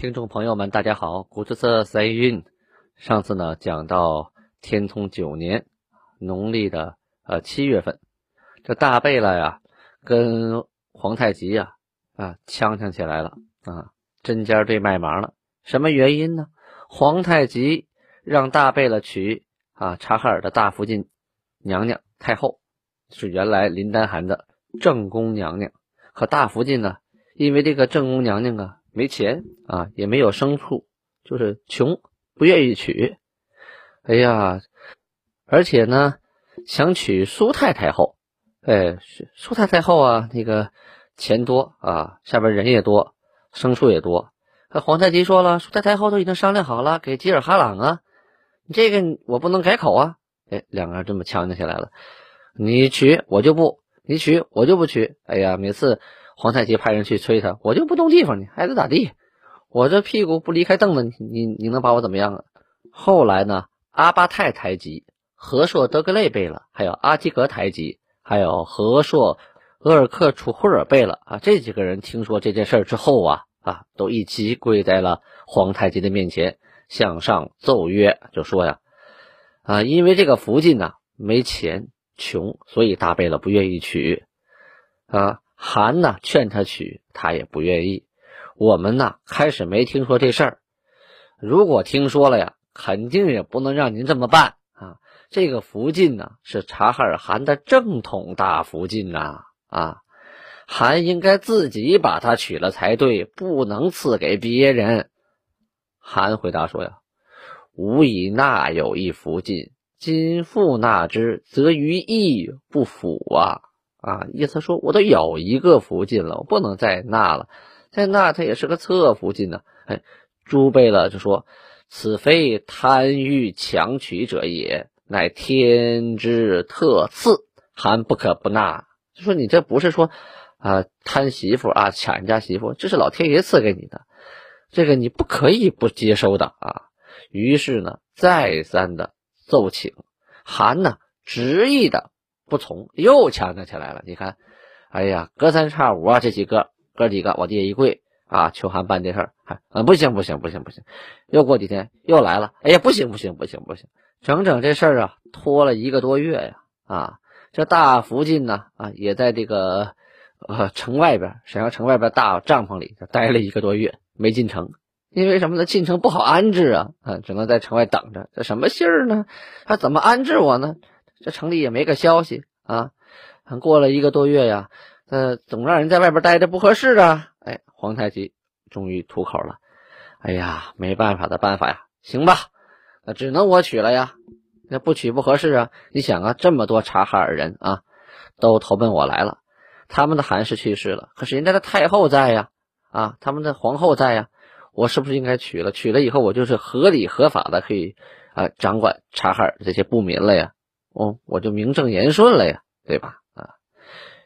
听众朋友们，大家好，古之色塞运。上次呢讲到天通九年，农历的呃七月份，这大贝勒呀跟皇太极呀啊呛呛起来了啊，针尖对麦芒了。什么原因呢？皇太极让大贝勒娶。啊，察哈尔的大福晋娘娘太后是原来林丹汗的正宫娘娘，可大福晋呢，因为这个正宫娘娘啊没钱啊，也没有牲畜，就是穷，不愿意娶。哎呀，而且呢，想娶苏太太后，哎，苏太太后啊，那个钱多啊，下边人也多，牲畜也多。那皇太极说了，苏太太后都已经商量好了，给吉尔哈朗啊。这个我不能改口啊！哎，两个人这么呛呛起来了。你娶我就不，你娶我就不娶。哎呀，每次皇太极派人去催他，我就不动地方，你爱咋咋地。我这屁股不离开凳子，你你能把我怎么样啊？后来呢，阿巴泰台吉、和硕德格类贝勒，还有阿基格台吉，还有和硕额尔克楚霍尔贝勒啊，这几个人听说这件事之后啊啊，都一起跪在了皇太极的面前。向上奏曰，就说呀，啊，因为这个福晋呐没钱穷，所以大贝勒不愿意娶。啊，韩呢劝他娶，他也不愿意。我们呢开始没听说这事儿，如果听说了呀，肯定也不能让您这么办啊。这个福晋呢是察哈尔汗的正统大福晋呐，啊，韩应该自己把他娶了才对，不能赐给别人。韩回答说：“呀，吾以纳有一福晋，今复纳之，则于义不符啊！啊，意思说我都有一个福晋了，我不能再纳了，再纳他也是个侧福晋呢。哎，朱贝勒就说：此非贪欲强取者也，乃天之特赐，韩不可不纳。就说你这不是说啊贪媳妇啊抢人家媳妇，这是老天爷赐给你的。”这个你不可以不接收的啊！于是呢，再三的奏请，韩呢执意的不从，又呛呛起来了。你看，哎呀，隔三差五啊，这几个哥几个往地下一跪啊，求韩办这事儿，啊，不行不行不行不行！又过几天又来了，哎呀，不行不行不行不行！整整这事儿啊，拖了一个多月呀！啊，这大福晋呢啊，也在这个呃城外边，沈阳城外边大帐篷里待了一个多月。没进城，因为什么呢？进城不好安置啊，啊，只能在城外等着。这什么信儿呢？他怎么安置我呢？这城里也没个消息啊。过了一个多月呀，呃，总让人在外边待着不合适啊。哎，皇太极终于吐口了。哎呀，没办法的办法呀。行吧，那只能我娶了呀。那不娶不合适啊。你想啊，这么多察哈尔人啊，都投奔我来了。他们的汗氏去世了，可是人家的太后在呀。啊，他们的皇后在呀，我是不是应该娶了？娶了以后，我就是合理合法的可以啊掌管察哈尔这些部民了呀，哦，我就名正言顺了呀，对吧？啊，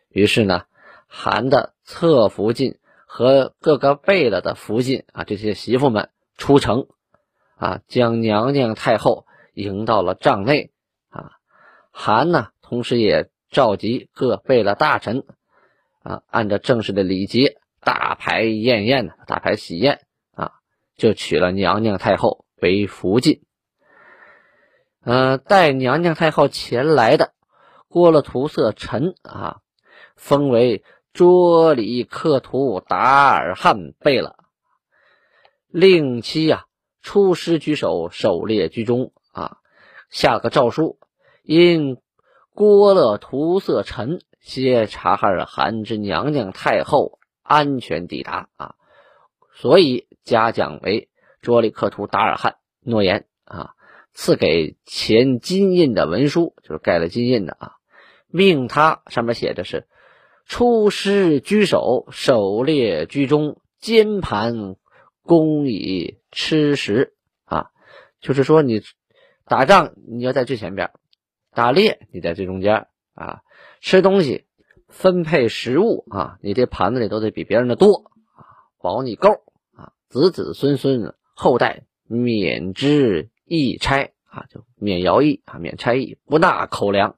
于是呢，韩的侧福晋和各个贝勒的福晋啊，这些媳妇们出城，啊，将娘娘太后迎到了帐内，啊，韩呢，同时也召集各贝勒大臣，啊，按照正式的礼节。大排宴宴的，大排喜宴啊，就娶了娘娘太后为福晋。呃，带娘娘太后前来的郭勒图色臣啊，封为卓里克图达尔汗贝勒，令其呀出师举手，狩猎居中啊，下个诏书，因郭勒图色臣携察哈尔汗之娘娘太后。安全抵达啊，所以嘉奖为卓里克图达尔汗，诺言啊，赐给钱金印的文书，就是盖了金印的啊，命他上面写的是出师居首，狩猎居中，煎盘供以吃食。啊，就是说你打仗你要在最前边，打猎你在最中间啊，吃东西分配食物。啊，你这盘子里都得比别人的多。啊，保你够。啊，子子孙孙后代免之易差啊，就免徭役啊，免差役，不纳口粮。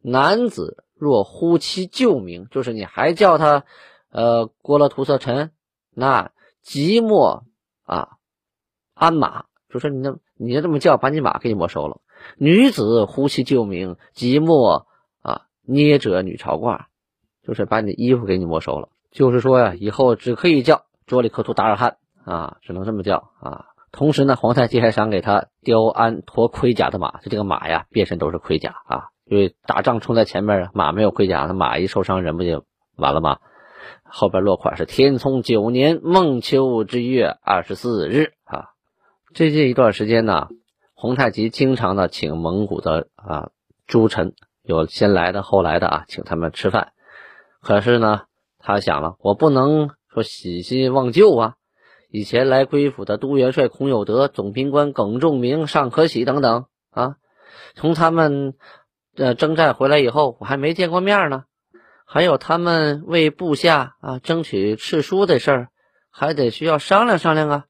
男子若呼其旧名，就是你还叫他，呃，郭勒图色臣，那即墨啊，鞍马，就说你那，你就这么叫，把你马给你没收了。女子呼其旧名，即墨啊，捏者女朝褂，就是把你的衣服给你没收了。就是说呀，以后只可以叫卓里克图达尔汗啊，只能这么叫啊。同时呢，皇太极还赏给他雕鞍驮盔甲的马，就这个马呀，变身都是盔甲啊。因为打仗冲在前面，马没有盔甲，那马一受伤，人不就完了吗？后边落款是天聪九年孟秋之月二十四日啊。最近一段时间呢，皇太极经常的请蒙古的啊诸臣，有先来的后来的啊，请他们吃饭。可是呢，他想了，我不能说喜新忘旧啊。以前来归府的都元帅孔有德、总兵官耿仲明、尚可喜等等啊，从他们。呃征战回来以后，我还没见过面呢。还有他们为部下啊争取敕书的事儿，还得需要商量商量啊。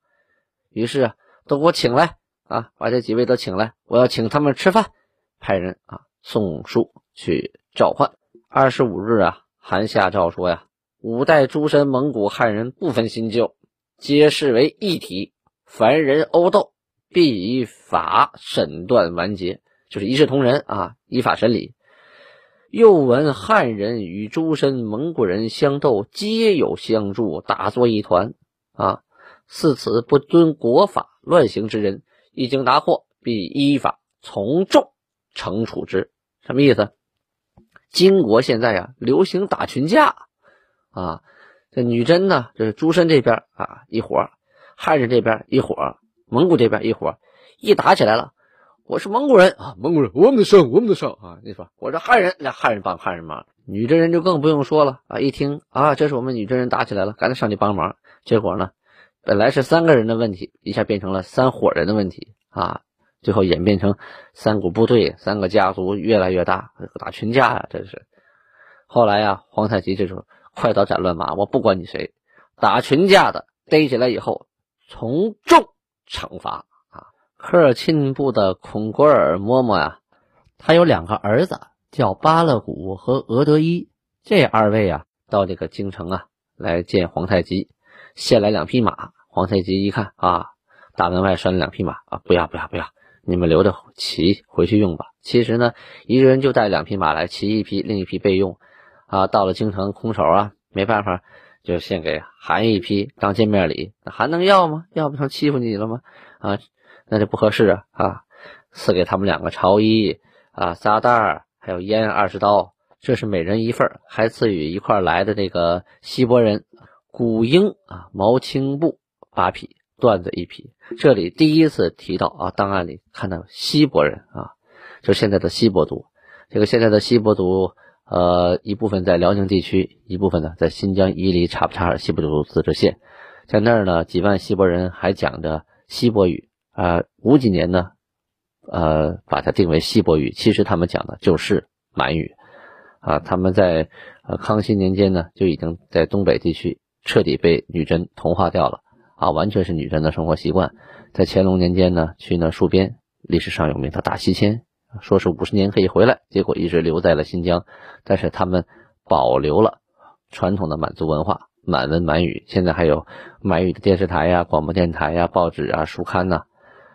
于是，都给我请来啊，把这几位都请来，我要请他们吃饭。派人啊送书去召唤。二十五日啊，韩下诏说呀：五代诸神蒙古汉人不分新旧，皆视为一体。凡人殴斗，必以法审断完结。就是一视同仁啊，依法审理。又闻汉人与诸身蒙古人相斗，皆有相助，打作一团啊。似此不遵国法、乱行之人，一经拿获，必依法从重惩处之。什么意思？金国现在啊，流行打群架啊。这女真呢，就是诸身这边啊一伙，汉人这边一伙，蒙古这边一伙，一打起来了。我是蒙古人啊，蒙古人，我们的胜，我们的胜啊！你说我是汉人，那汉人帮汉人忙，女真人就更不用说了啊！一听啊，这是我们女真人打起来了，赶紧上去帮忙。结果呢，本来是三个人的问题，一下变成了三伙人的问题啊！最后演变成三股部队、三个家族越来越大，打群架啊！这是。后来呀，皇太极这时候快刀斩乱麻，我不管你谁，打群架的逮起来以后，从重惩罚啊。科尔沁部的孔果尔嬷嬷呀，他有两个儿子，叫巴勒古和额德伊。这二位啊，到这个京城啊来见皇太极，献来两匹马。皇太极一看啊，大门外拴了两匹马啊，不要不要不要，你们留着骑回去用吧。其实呢，一个人就带两匹马来，骑一匹，另一匹备用。啊，到了京城空手啊，没办法，就献给韩一批当见面礼。那还能要吗？要不成欺负你了吗？啊！那就不合适啊！啊，赐给他们两个朝衣啊，撒袋还有烟二十刀，这是每人一份还赐予一块来的那个锡伯人古英啊，毛青布八匹，缎子一匹。这里第一次提到啊，档案里看到锡伯人啊，就现在的锡伯族。这个现在的锡伯族，呃，一部分在辽宁地区，一部分呢在新疆伊犁察布查尔锡伯族自治县，在那儿呢，几万锡伯人还讲着锡伯语。啊，五几年呢？呃，把它定为锡伯语，其实他们讲的就是满语。啊，他们在呃康熙年间呢，就已经在东北地区彻底被女真同化掉了。啊，完全是女真的生活习惯。在乾隆年间呢，去那戍边，历史上有名的大西迁，说是五十年可以回来，结果一直留在了新疆。但是他们保留了传统的满族文化，满文满语。现在还有满语的电视台呀、广播电台呀、报纸啊、书刊呐。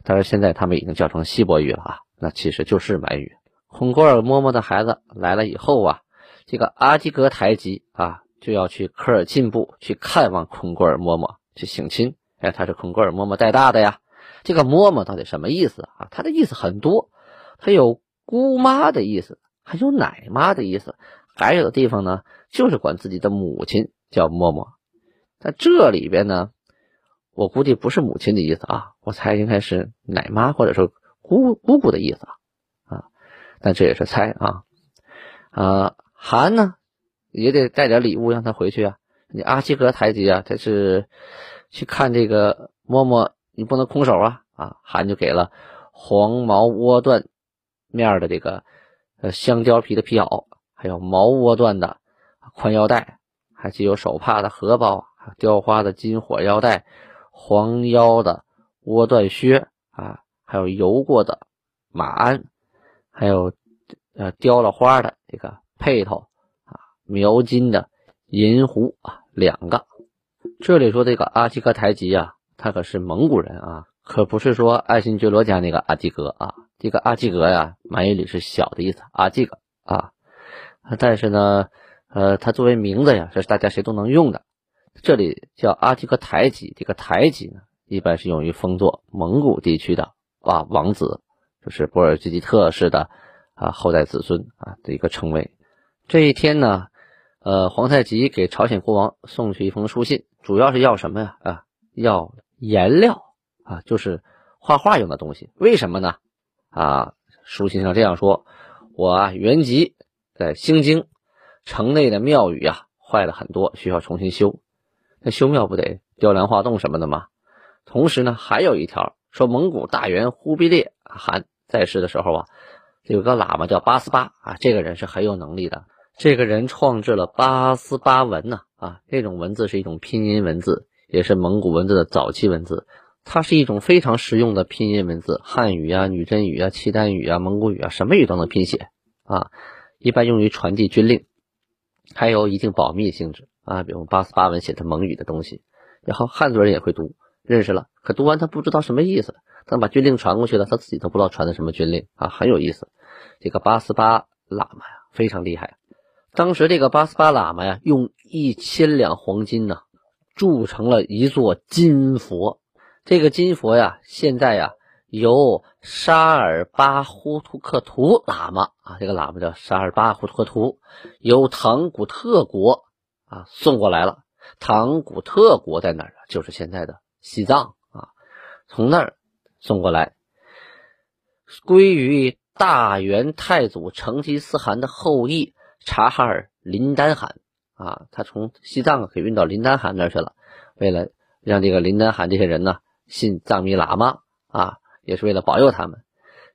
但是现在他们已经叫成锡伯语了啊，那其实就是满语。孔果尔嬷嬷的孩子来了以后啊，这个阿基格台吉啊就要去科尔沁部去看望孔果尔嬷嬷去省亲。哎，他是孔果尔嬷嬷带大的呀。这个嬷嬷到底什么意思啊？他的意思很多，它有姑妈的意思，还有奶妈的意思，还有的地方呢就是管自己的母亲叫嬷嬷。在这里边呢。我估计不是母亲的意思啊，我猜应该是奶妈或者说姑姑姑的意思啊，啊，但这也是猜啊，啊，韩呢也得带点礼物让他回去啊，你阿济格台吉啊，他是去看这个嬷嬷，你不能空手啊啊！韩就给了黄毛窝缎面的这个呃香蕉皮的皮袄，还有毛窝缎的宽腰带，还具有手帕的荷包，雕花的金火腰带，黄腰的窝缎靴啊，还有油过的马鞍，还有呃雕了花的这个辔头啊，描金的。银壶啊，两个。这里说这个阿基格台吉啊，他可是蒙古人啊，可不是说爱新觉罗家那个阿基格啊。这个阿基格呀，满语里是小的意思，阿基格啊。但是呢，呃，他作为名字呀，这是大家谁都能用的。这里叫阿基格台吉，这个台吉呢，一般是用于封作蒙古地区的啊王子，就是波尔济吉特氏的啊后代子孙啊的一个称谓。这一天呢。呃，皇太极给朝鲜国王送去一封书信，主要是要什么呀？啊，要颜料啊，就是画画用的东西。为什么呢？啊，书信上这样说：我，原籍在兴京城内的庙宇啊，坏了很多，需要重新修。那修庙不得雕梁画栋什么的吗？同时呢，还有一条说，蒙古大元忽必烈汗在世的时候啊，有个喇嘛叫八思巴啊，这个人是很有能力的。这个人创制了八思巴文呐，啊，这种文字是一种拼音文字，也是蒙古文字的早期文字。它是一种非常实用的拼音文字，汉语啊、女真语啊、契丹语啊、蒙古语啊，什么语都能拼写啊。一般用于传递军令，还有一定保密性质啊。比如八思巴文写的蒙语的东西，然后汉族人也会读，认识了，可读完他不知道什么意思，他把军令传过去了，他自己都不知道传的什么军令啊，很有意思。这个八思巴喇嘛呀，非常厉害。当时这个八思巴喇嘛呀，用一千两黄金呢，铸成了一座金佛。这个金佛呀，现在呀，由沙尔巴呼图克图喇嘛啊，这个喇嘛叫沙尔巴呼图克图，由唐古特国啊送过来了。唐古特国在哪儿啊？就是现在的西藏啊，从那儿送过来，归于大元太祖成吉思汗的后裔。察哈尔林丹汗啊，他从西藏给运到林丹汗那儿去了，为了让这个林丹汗这些人呢信藏密喇嘛啊，也是为了保佑他们。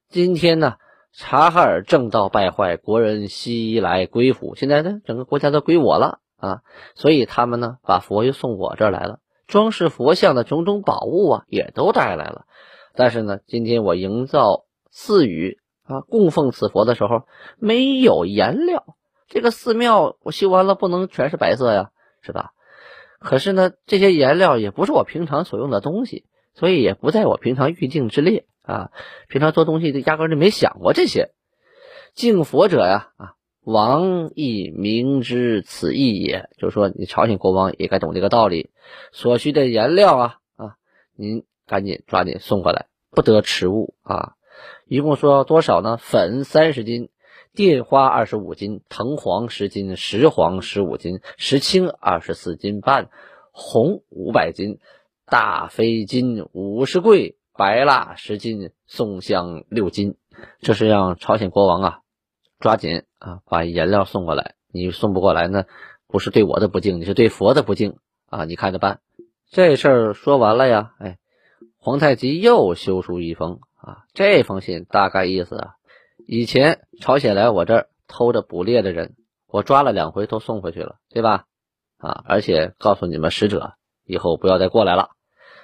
今天呢，察哈尔正道败坏，国人西来归附，现在呢整个国家都归我了啊，所以他们呢把佛又送我这儿来了，装饰佛像的种种宝物啊也都带来了。但是呢，今天我营造寺宇啊，供奉此佛的时候没有颜料。这个寺庙我修完了，不能全是白色呀，是吧？可是呢，这些颜料也不是我平常所用的东西，所以也不在我平常预定之列啊。平常做东西就，压根就没想过这些。敬佛者呀，啊，王亦明知此意也，就是说，你朝鲜国王也该懂这个道理。所需的颜料啊，啊，您赶紧抓紧送过来，不得迟误啊。一共说多少呢？粉三十斤。靛花二十五斤，藤黄十斤，石黄十五斤，石青二十四斤半，红五百斤，大飞金五十柜，白蜡十斤，宋香六斤。这是让朝鲜国王啊，抓紧啊，把颜料送过来。你送不过来呢，不是对我的不敬，你是对佛的不敬啊！你看着办。这事儿说完了呀，哎，皇太极又修书一封啊，这封信大概意思啊。以前朝鲜来我这儿偷着捕猎的人，我抓了两回都送回去了，对吧？啊，而且告诉你们使者，以后不要再过来了。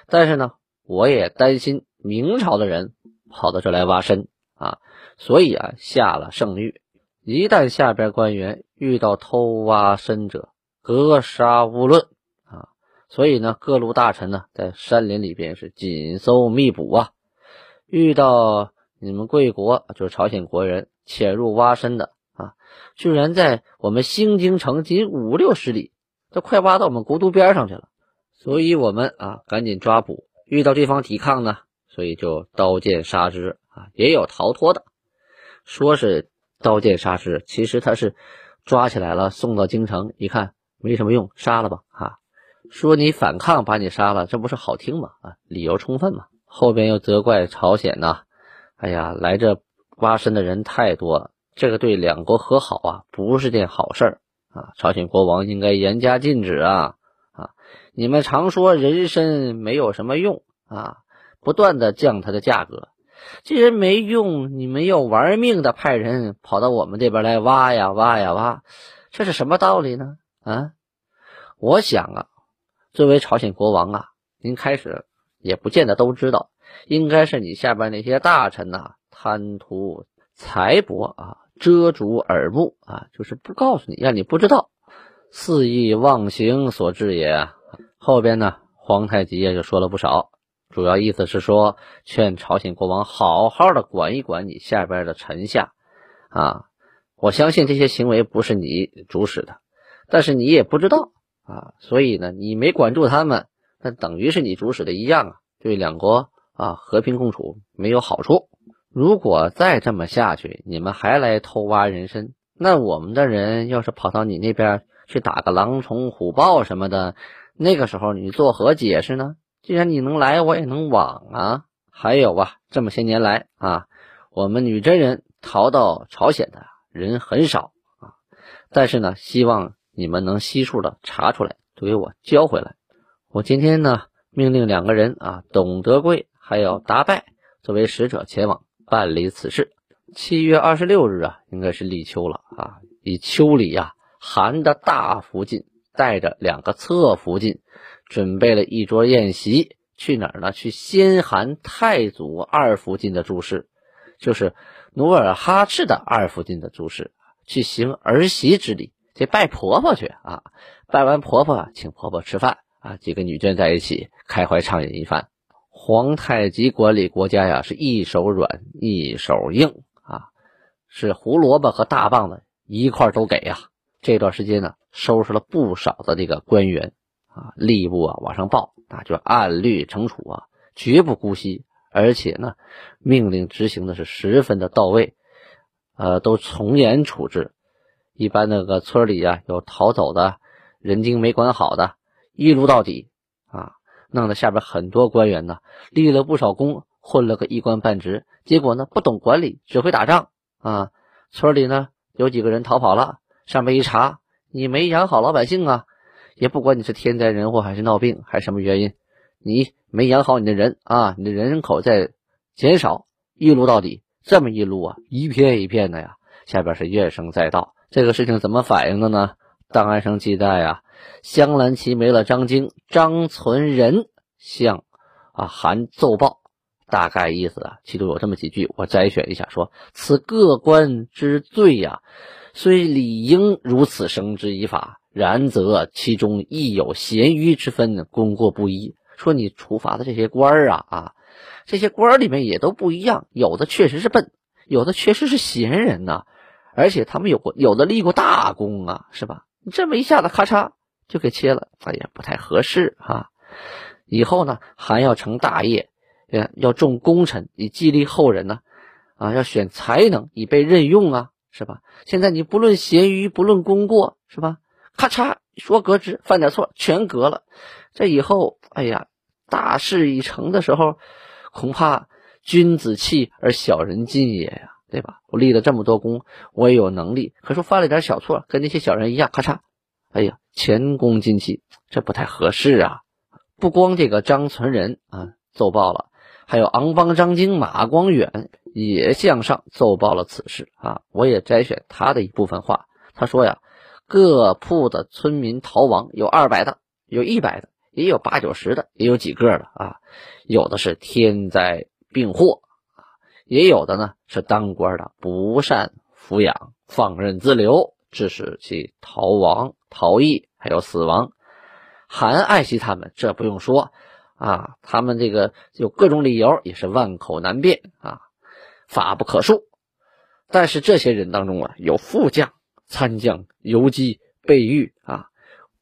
但是呢，我也担心明朝的人跑到这来挖参啊，所以啊下了圣谕，一旦下边官员遇到偷挖参者，格杀勿论啊。所以呢，各路大臣呢在山林里边是紧搜密捕啊，遇到。你们贵国就是朝鲜国人潜入挖参的啊，居然在我们兴京城仅五六十里，都快挖到我们国都边上去了。所以我们啊赶紧抓捕，遇到对方抵抗呢，所以就刀剑杀之啊，也有逃脱的，说是刀剑杀之，其实他是抓起来了送到京城，一看没什么用，杀了吧啊，说你反抗把你杀了，这不是好听吗？啊，理由充分嘛。后边又责怪朝鲜呐。哎呀，来这挖参的人太多了，这个对两国和好啊不是件好事儿啊！朝鲜国王应该严加禁止啊！啊！你们常说人参没有什么用啊，不断的降它的价格。既然没用，你们要玩命的派人跑到我们这边来挖呀挖呀挖，这是什么道理呢？啊，我想啊，作为朝鲜国王啊，您开始也不见得都知道，应该是你下边那些大臣呐，贪图财帛啊，遮住耳目啊，就是不告诉你，让你不知道，肆意妄行所致也。后边呢，皇太极也就说了不少。主要意思是说，劝朝鲜国王好好的管一管你下边的臣下，啊，我相信这些行为不是你主使的，但是你也不知道啊，所以呢，你没管住他们，那等于是你主使的一样啊，对两国啊和平共处没有好处。如果再这么下去，你们还来偷挖人参，那我们的人要是跑到你那边去打个狼虫虎豹什么的，那个时候你作何解释呢？既然你能来，我也能往啊。还有啊，这么些年来啊，我们女真人逃到朝鲜的人很少啊。但是呢，希望你们能悉数的查出来，都给我交回来。我今天呢，命令两个人啊，董德贵还有达拜作为使者前往办理此事。七月二十六日啊，应该是立秋了啊。以秋里呀，韩的大福晋带着两个侧福晋。准备了一桌宴席，去哪儿呢？去先韩太祖二福晋的注释，就是努尔哈赤的二福晋的注释，去行儿媳之礼，去拜婆婆去啊！拜完婆婆，请婆婆吃饭啊！几个女眷在一起开怀畅饮一番。皇太极管理国家呀，是一手软一手硬啊，是胡萝卜和大棒子一块都给呀。这段时间呢，收拾了不少的这个官员。啊，吏部啊往上报，那就按律惩处啊，绝不姑息，而且呢，命令执行的是十分的到位，呃，都从严处置。一般那个村里啊有逃走的人精没管好的，一撸到底啊，弄得下边很多官员呢立了不少功，混了个一官半职，结果呢不懂管理，只会打仗啊。村里呢有几个人逃跑了，上面一查，你没养好老百姓啊。也不管你是天灾人祸还是闹病还是什么原因，你没养好你的人啊，你的人口在减少，一撸到底，这么一撸啊，一片一片的呀，下边是怨声载道。这个事情怎么反映的呢？档案上记载啊，镶蓝旗没了张京、张存仁向啊函奏报，大概意思啊，其中有这么几句，我摘选一下说：此各官之罪呀，虽理应如此绳之以法。然则其中亦有贤愚之分，功过不一。说你处罚的这些官儿啊啊，这些官儿里面也都不一样，有的确实是笨，有的确实是贤人呐，而且他们有过有的立过大功啊，是吧？你这么一下子咔嚓就给切了，哎呀，不太合适哈。以后呢，还要成大业，要重功臣以激励后人呢，啊，要选才能以被任用啊，是吧？现在你不论贤愚，不论功过，是吧？咔嚓，说革职，犯点错全革了。这以后，哎呀，大事已成的时候，恐怕君子气而小人进也呀，对吧？我立了这么多功，我也有能力，可是犯了点小错，跟那些小人一样，咔嚓，哎呀，前功尽弃，这不太合适啊。不光这个张存仁啊奏报了，还有昂邦张京马光远也向上奏报了此事啊。我也摘选他的一部分话，他说呀。各铺的村民逃亡有二百的，有一百的，也有八九十的，也有几个的啊。有的是天灾病祸，也有的呢是当官的不善抚养，放任自流，致使其逃亡、逃逸，还有死亡。还爱惜他们，这不用说啊。他们这个有各种理由，也是万口难辩啊，法不可恕。但是这些人当中啊，有副将。参将游击备御啊，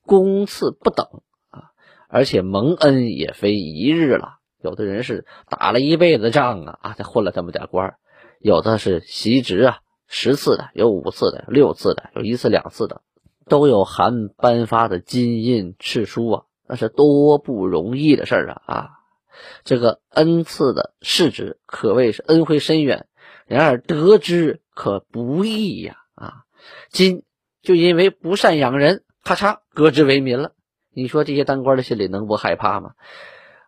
功次不等啊，而且蒙恩也非一日了。有的人是打了一辈子仗啊啊，才混了这么点官有的是袭职啊，十次的，有五次的，六次的，有一次两次的，都有函颁发的金印敕书啊，那是多不容易的事儿啊啊！这个恩赐的世职可谓是恩惠深远，然而得之可不易呀啊！今就因为不善养人，咔嚓革职为民了。你说这些当官的心里能不害怕吗？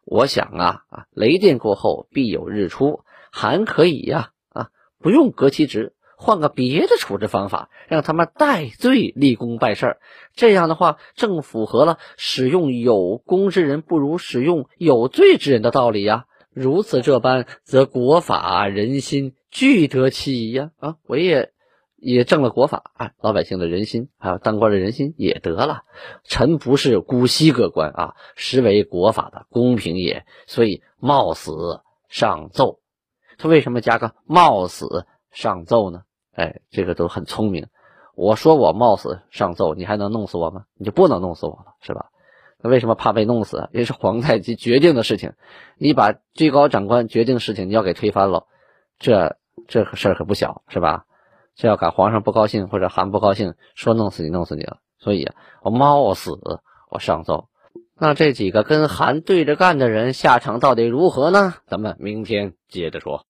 我想啊啊，雷电过后必有日出，还可以呀啊，不用革其职，换个别的处置方法，让他们戴罪立功办事儿。这样的话，正符合了使用有功之人不如使用有罪之人的道理呀。如此这般，则国法人心俱得其宜呀！啊，我也也正了国法啊，老百姓的人心，还有当官的人心也得了。臣不是姑息各官啊，实为国法的公平也，所以冒死上奏。他为什么加个冒死上奏呢？哎，这个都很聪明。我说我冒死上奏，你还能弄死我吗？你就不能弄死我了，是吧？那为什么怕被弄死？也是皇太极决定的事情，你把最高长官决定的事情你要给推翻了，这这事儿可不小，是吧？这要赶皇上不高兴或者韩不高兴，说弄死你弄死你了。所以我冒死我上奏。那这几个跟韩对着干的人下场到底如何呢？咱们明天接着说。